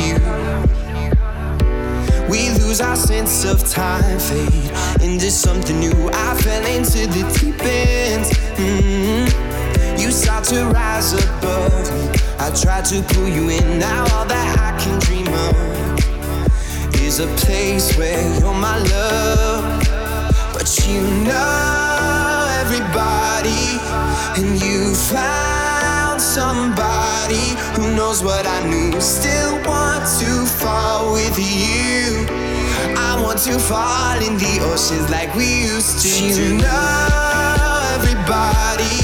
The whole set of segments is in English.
you. We lose our sense of time, fade into something new. I fell into the deep end. Mm-hmm. You start to rise above me. I tried to pull you in. Now all that I can dream of is a place where you're my love. But you know everybody, and you found somebody who knows what I knew. Still want to fall with you. I want to fall in the oceans like we used to. You know everybody,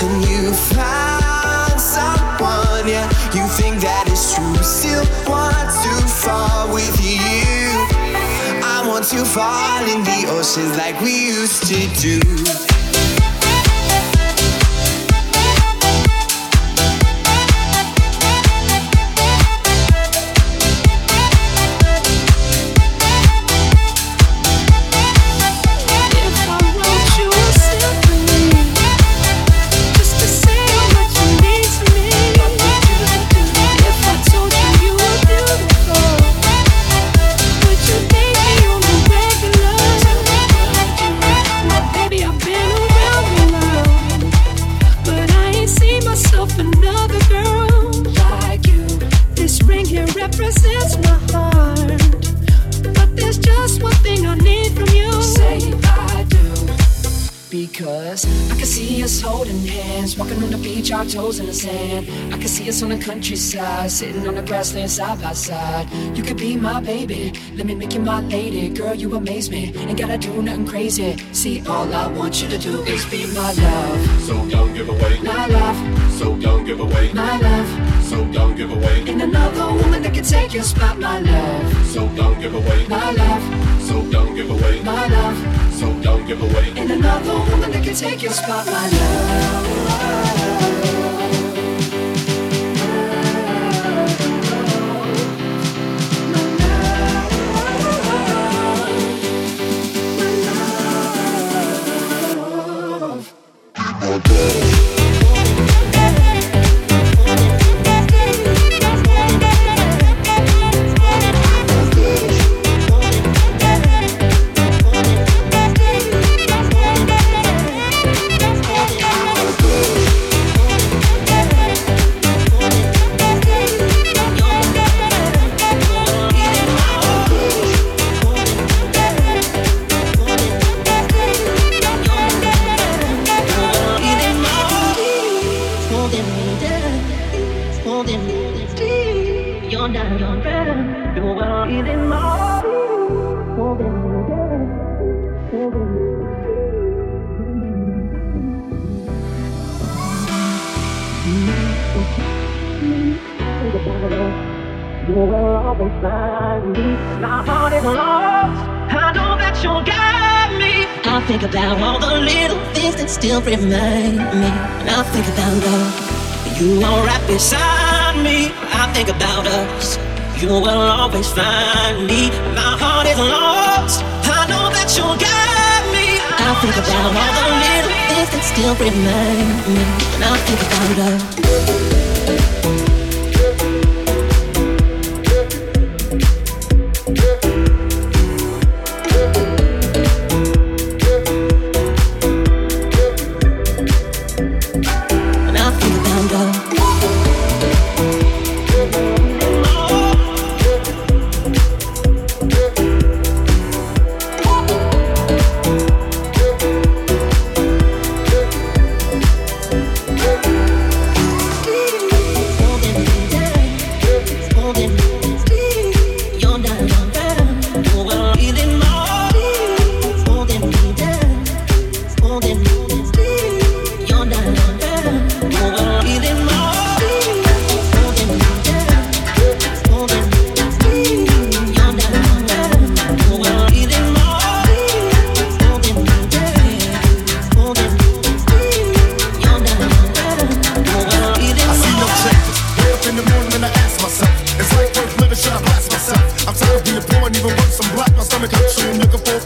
and you found someone. Yeah, you think that is true. Still want to fall with you. I want to fall in the oceans like we used to do. Side by side. You could be my baby, let me make you my lady. Girl, you amaze me, ain't gotta do nothing crazy. See, all I want you to do is be my love. So don't give away my love. So don't give away my love. So don't give away Ain't another woman that can take your spot, my love. So don't give away my love. So don't give away my love. So don't give away Ain't another woman that can take your spot, my love. Think about us. You will always find me. My heart is lost. I know that you'll guide me. I think about all the little things that still remind me. And I think about myself. I'm tired of being poor and even worse. I'm black, my stomach hurts, so I'm looking for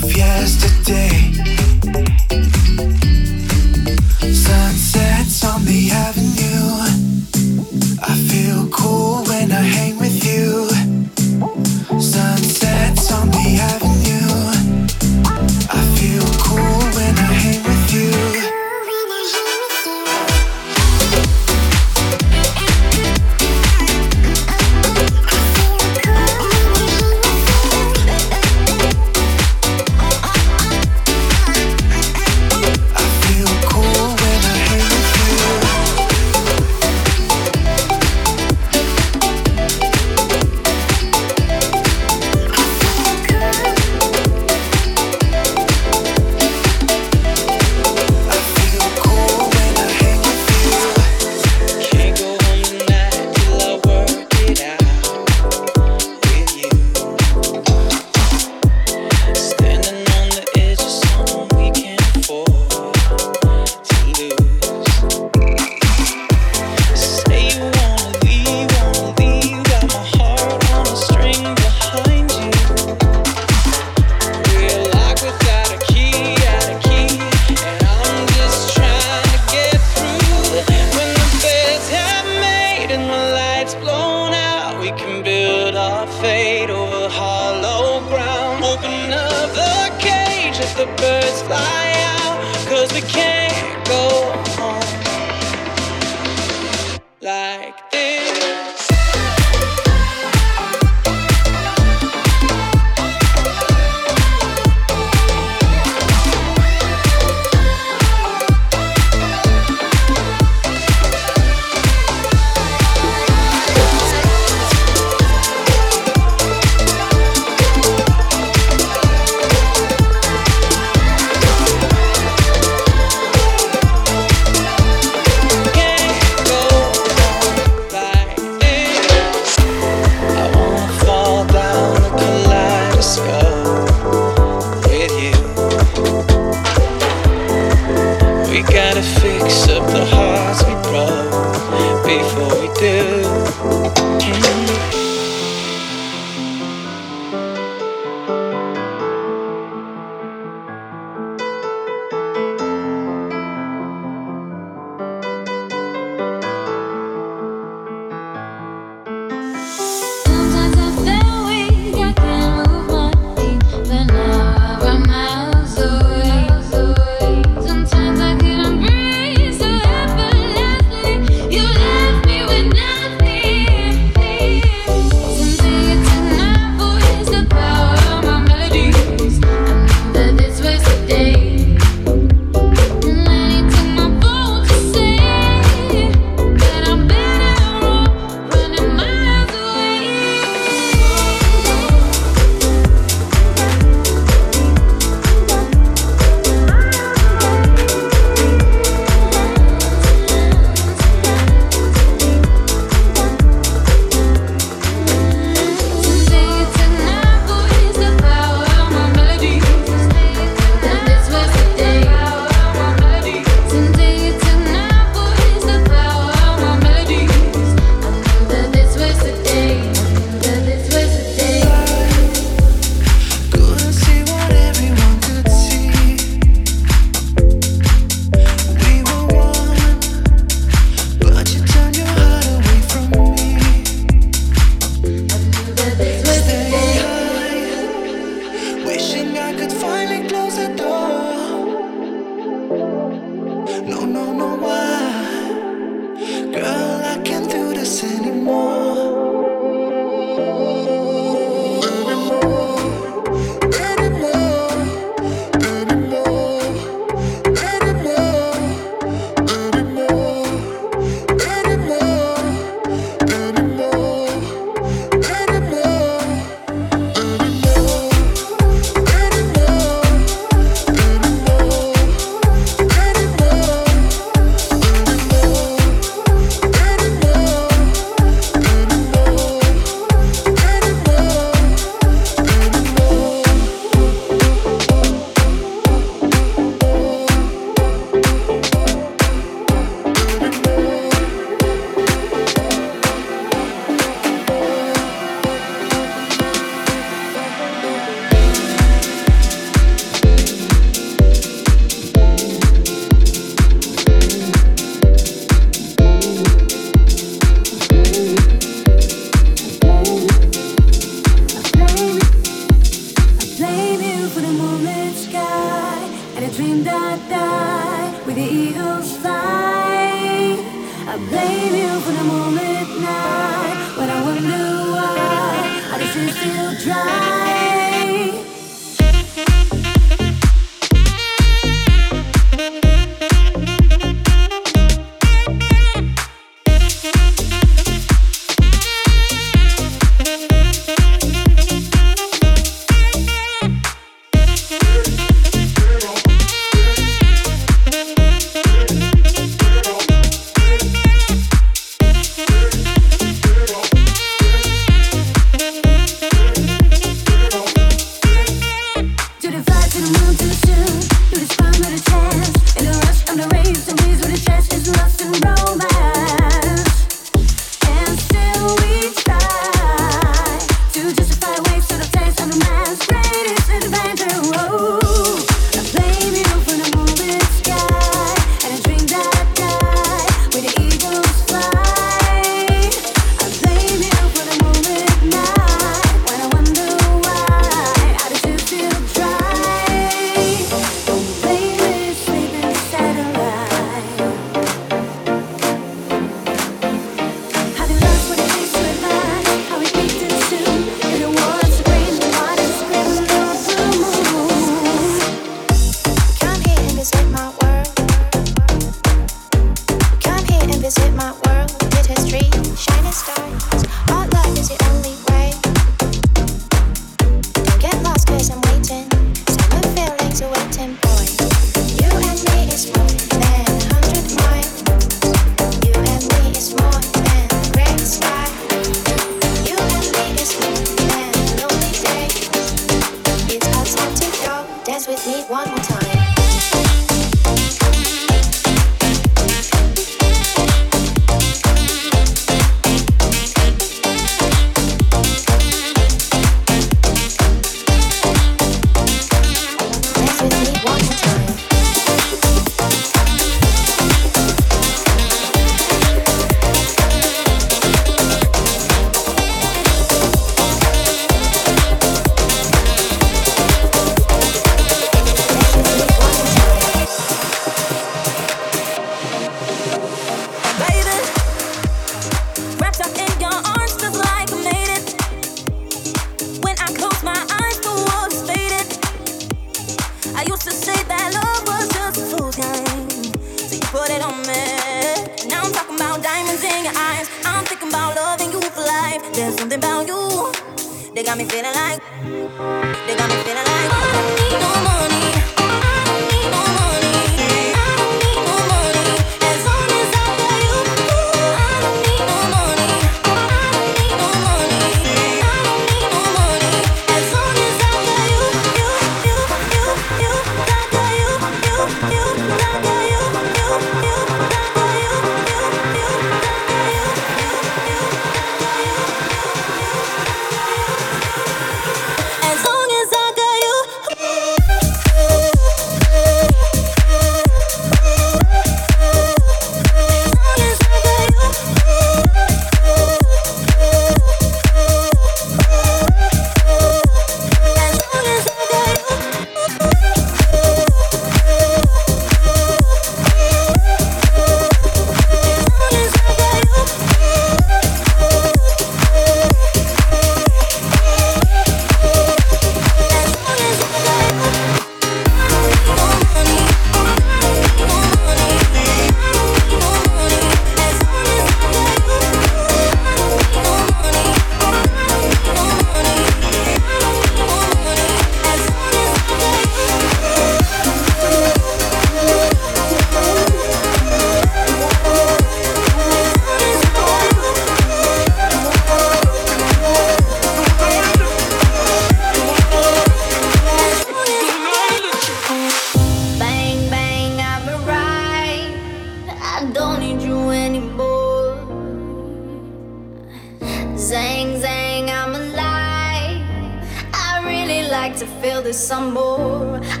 love. If you don't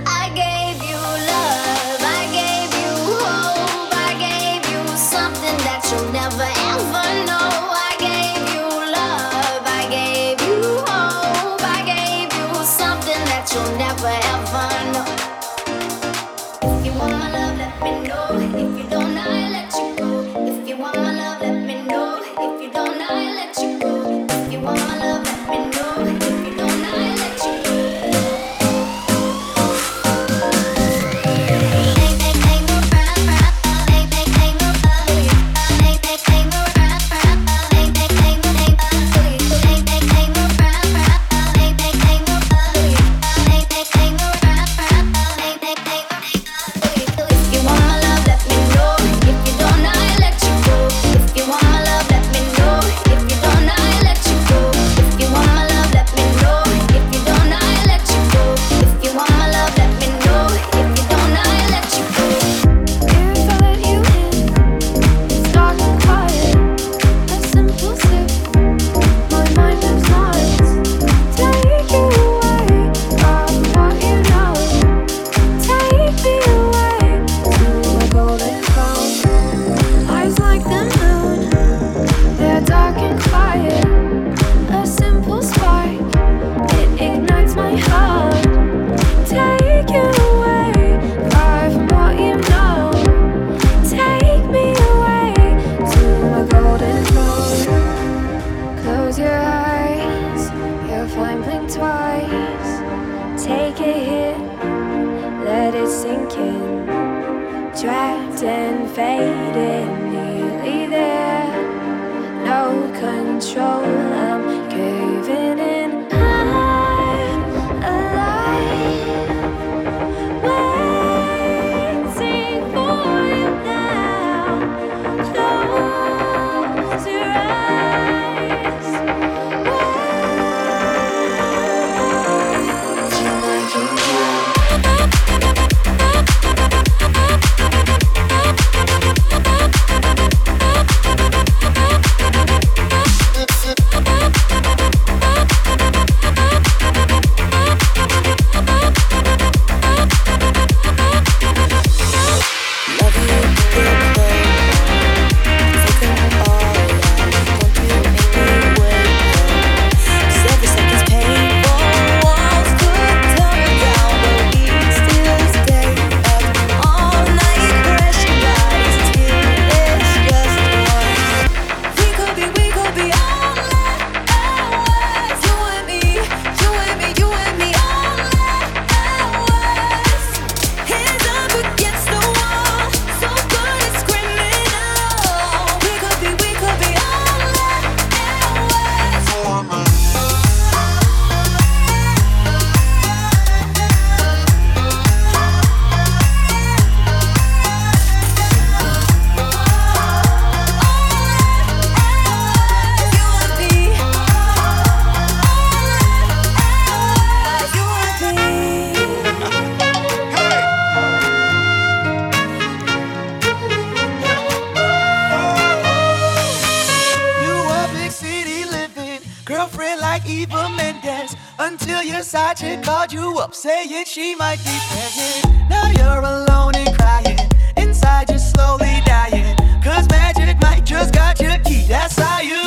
girlfriend like Eva Mendes until your side chick called you up saying she might be pregnant. Now you're alone and crying, inside you're slowly dying. Cause magic might just got your key, that's how you.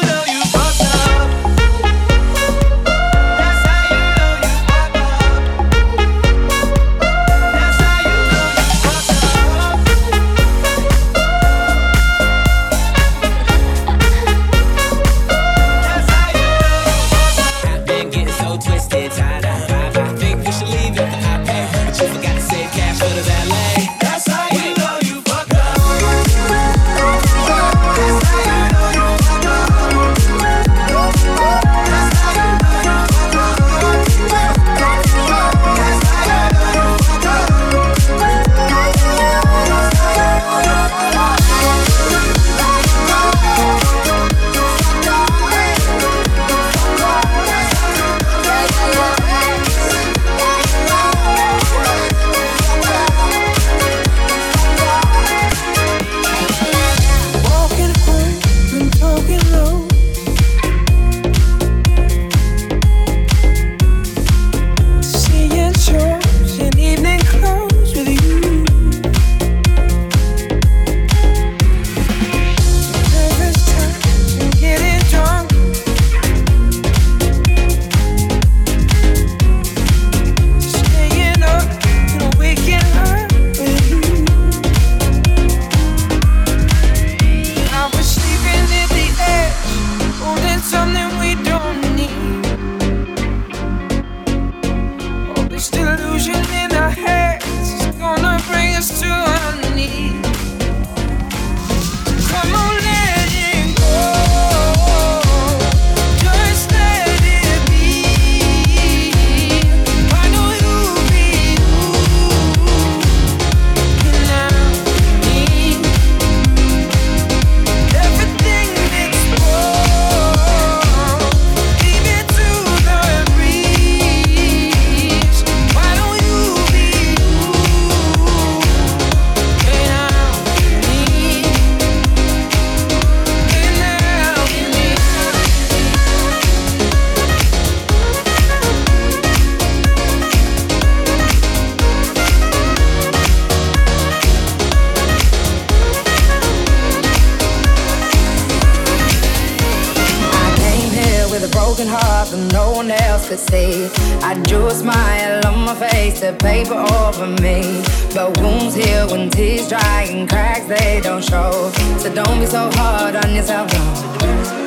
No one else could see. I drew a smile on my face to paper over me. But wounds heal when tears dry and cracks they don't show. So don't be so hard on yourself. No.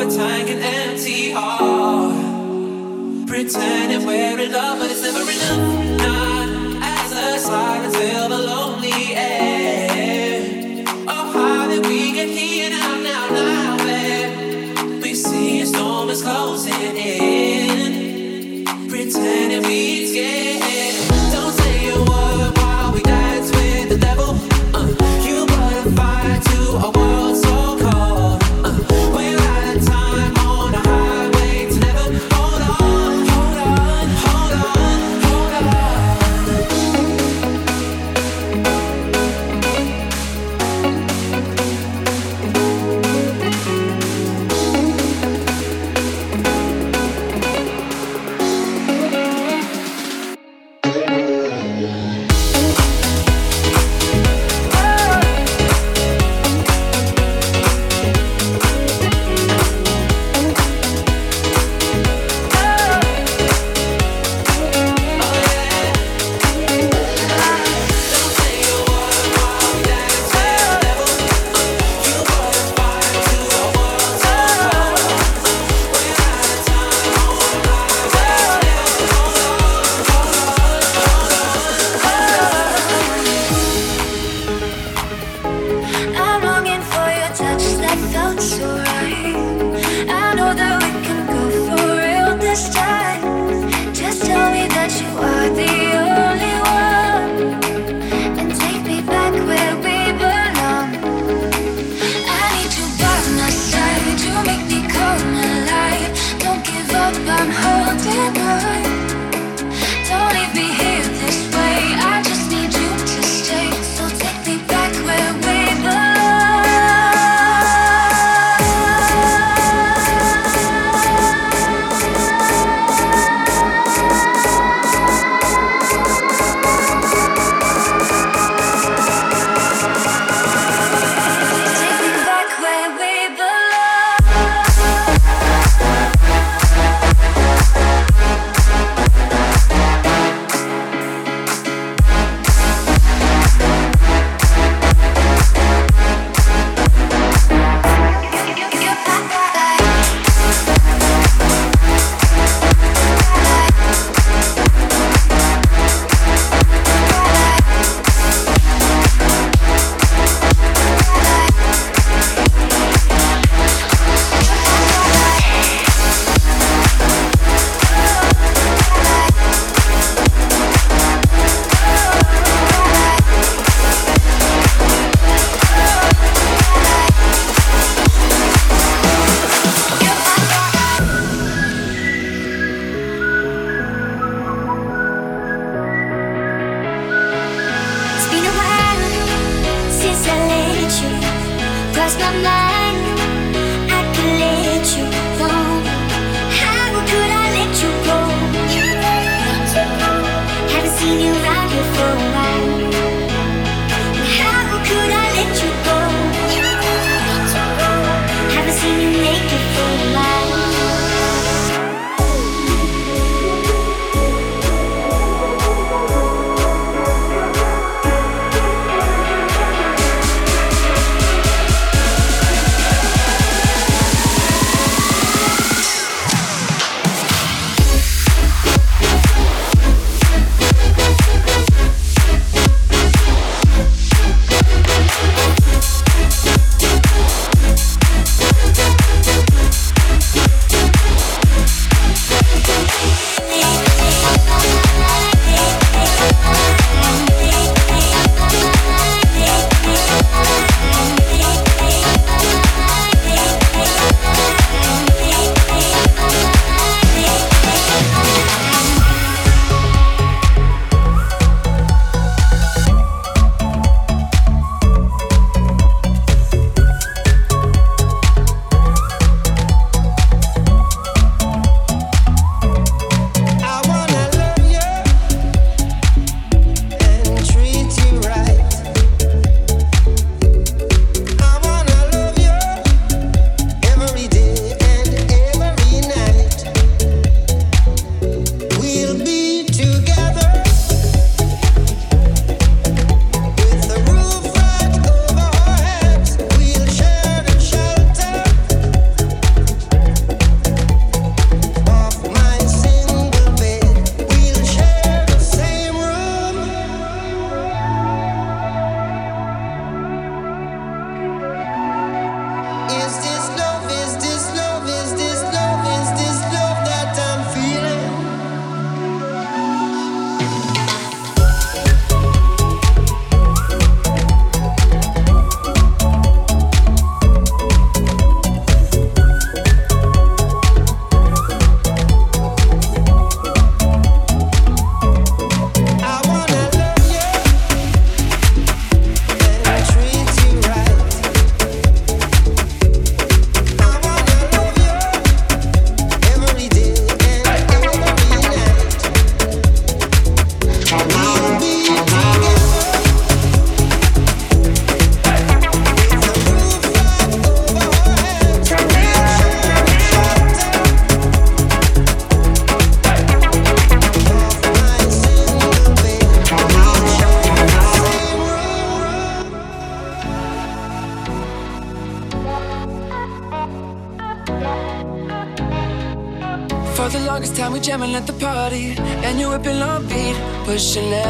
overtying an empty heart. Pretending we're in love, but it's never enough. Not as a slide until the lonely end. Oh, how did we get here now, now, now? Where we see a storm is closing in. Pretending we scared.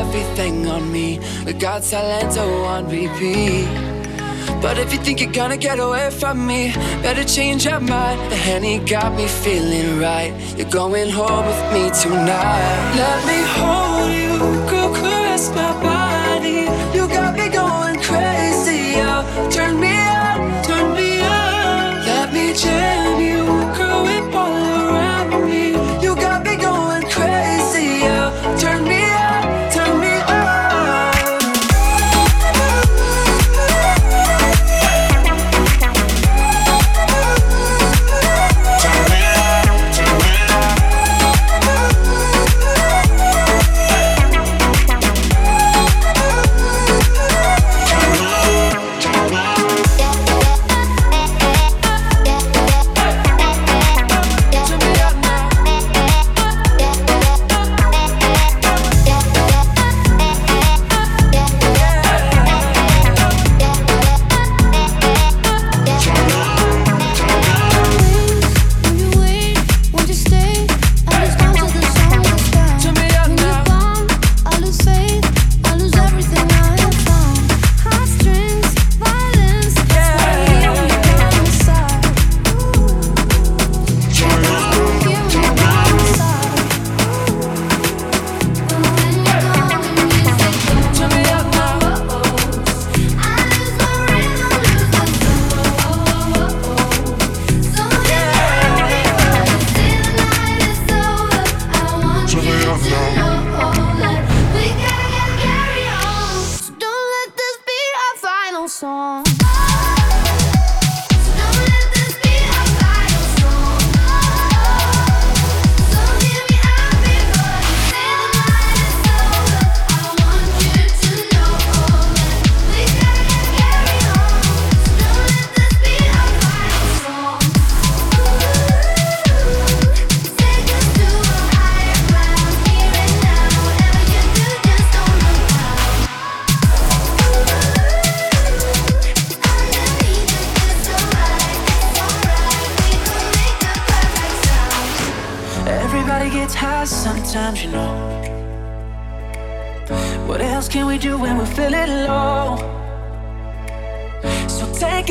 Everything on me. We got Salento on repeat. But if you think you're gonna get away from me, better change your mind. The honey got me feeling right. You're going home with me tonight. Let me hold you, go caress my body. You got me going crazy, yo. Turn me on, turn me on. Let me jam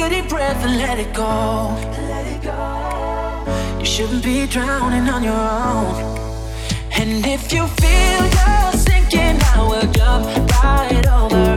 Deep breath and let it go. Let it go. You shouldn't be drowning on your own. And if you feel you're sinking, I will jump right over